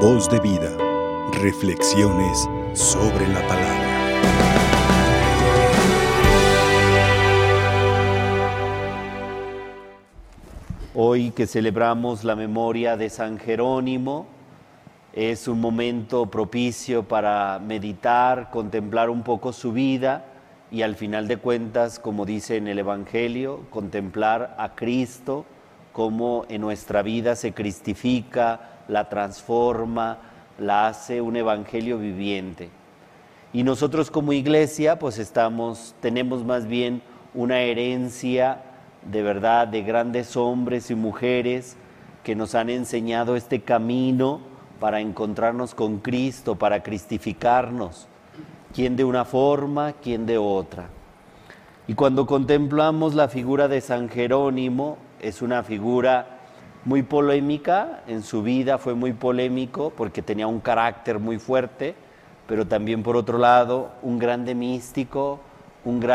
Voz de vida. Reflexiones sobre la palabra. Hoy que celebramos la memoria de San Jerónimo, es un momento propicio para meditar, contemplar un poco su vida y al final de cuentas, como dice en el Evangelio, contemplar a Cristo, cómo en nuestra vida se cristifica, la transforma, la hace un evangelio viviente. Y nosotros como iglesia, pues estamos, tenemos más bien una herencia de verdad de grandes hombres y mujeres que nos han enseñado este camino para encontrarnos con Cristo, para cristificarnos quién de una forma, quién de otra. Y cuando contemplamos la figura de San Jerónimo, es una figura muy polémica, en su vida fue muy polémico porque tenía un carácter muy fuerte, pero también por otro lado un grande místico, un,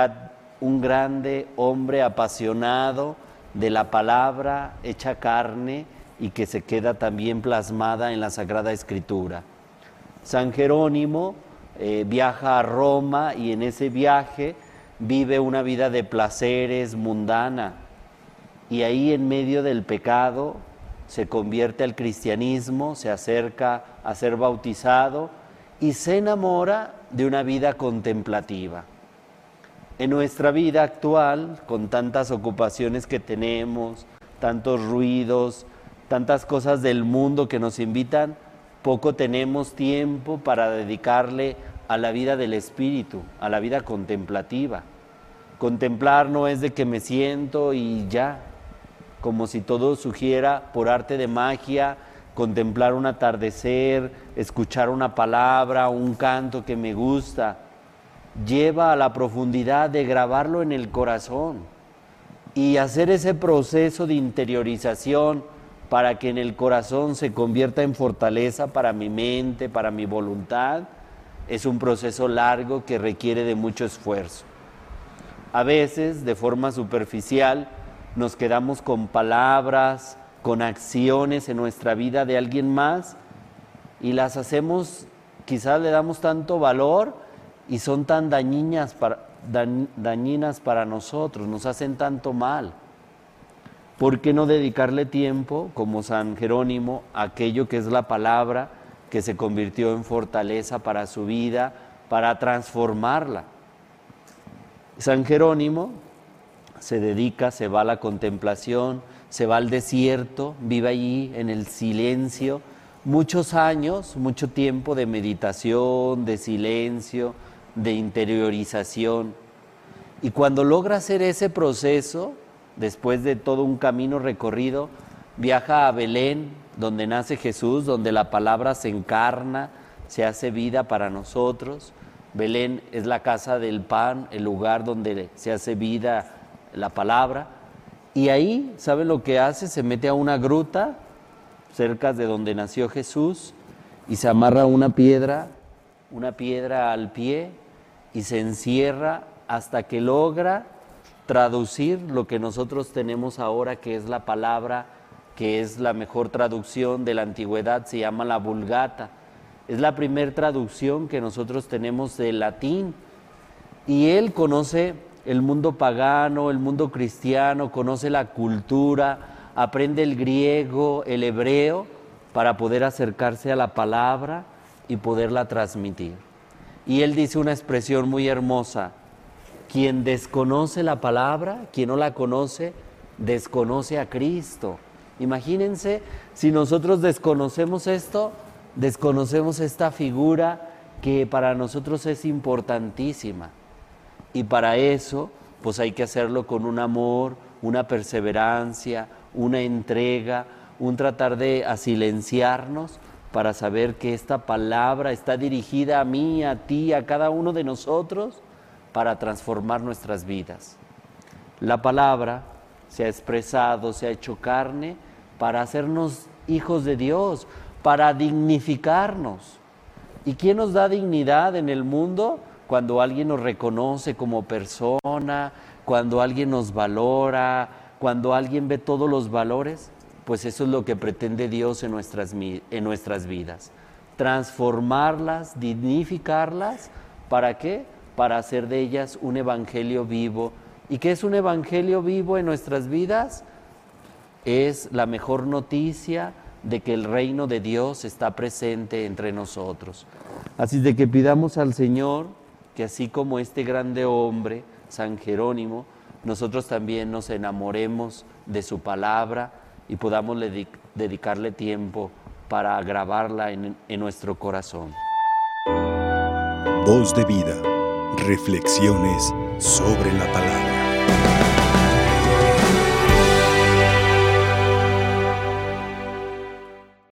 un grande hombre apasionado de la palabra hecha carne y que se queda también plasmada en la Sagrada Escritura. San Jerónimo eh, viaja a Roma y en ese viaje vive una vida de placeres mundana. Y ahí en medio del pecado se convierte al cristianismo, se acerca a ser bautizado y se enamora de una vida contemplativa. En nuestra vida actual, con tantas ocupaciones que tenemos, tantos ruidos, tantas cosas del mundo que nos invitan, poco tenemos tiempo para dedicarle a la vida del espíritu, a la vida contemplativa. Contemplar no es de que me siento y ya, como si todo sugiera por arte de magia, contemplar un atardecer, escuchar una palabra, un canto que me gusta. Lleva a la profundidad de grabarlo en el corazón y hacer ese proceso de interiorización para que en el corazón se convierta en fortaleza para mi mente, para mi voluntad, es un proceso largo que requiere de mucho esfuerzo. A veces, de forma superficial, nos quedamos con palabras, con acciones en nuestra vida de alguien más y las hacemos, quizás le damos tanto valor y son tan dañinas para, dañinas para nosotros, nos hacen tanto mal. ¿Por qué no dedicarle tiempo, como San Jerónimo, a aquello que es la palabra, que se convirtió en fortaleza para su vida, para transformarla? San Jerónimo se dedica, se va a la contemplación, se va al desierto, vive allí en el silencio, muchos años, mucho tiempo de meditación, de silencio, de interiorización. Y cuando logra hacer ese proceso, después de todo un camino recorrido, viaja a Belén, donde nace Jesús, donde la palabra se encarna, se hace vida para nosotros. Belén es la casa del pan, el lugar donde se hace vida la palabra. Y ahí, ¿sabe lo que hace? Se mete a una gruta cerca de donde nació Jesús y se amarra una piedra, una piedra al pie y se encierra hasta que logra traducir lo que nosotros tenemos ahora, que es la palabra, que es la mejor traducción de la antigüedad, se llama la vulgata. Es la primera traducción que nosotros tenemos del latín. Y él conoce el mundo pagano, el mundo cristiano, conoce la cultura, aprende el griego, el hebreo, para poder acercarse a la palabra y poderla transmitir. Y él dice una expresión muy hermosa, quien desconoce la palabra, quien no la conoce, desconoce a Cristo. Imagínense, si nosotros desconocemos esto, desconocemos esta figura que para nosotros es importantísima. Y para eso, pues hay que hacerlo con un amor, una perseverancia, una entrega, un tratar de asilenciarnos para saber que esta palabra está dirigida a mí, a ti, a cada uno de nosotros para transformar nuestras vidas. La palabra se ha expresado, se ha hecho carne para hacernos hijos de Dios, para dignificarnos. ¿Y quién nos da dignidad en el mundo? Cuando alguien nos reconoce como persona, cuando alguien nos valora, cuando alguien ve todos los valores, pues eso es lo que pretende Dios en nuestras, en nuestras vidas. Transformarlas, dignificarlas, ¿para qué? Para hacer de ellas un evangelio vivo. ¿Y qué es un evangelio vivo en nuestras vidas? Es la mejor noticia de que el reino de Dios está presente entre nosotros. Así de que pidamos al Señor que así como este grande hombre, San Jerónimo, nosotros también nos enamoremos de su palabra y podamos dedicarle tiempo para grabarla en, en nuestro corazón. Voz de vida, reflexiones sobre la palabra.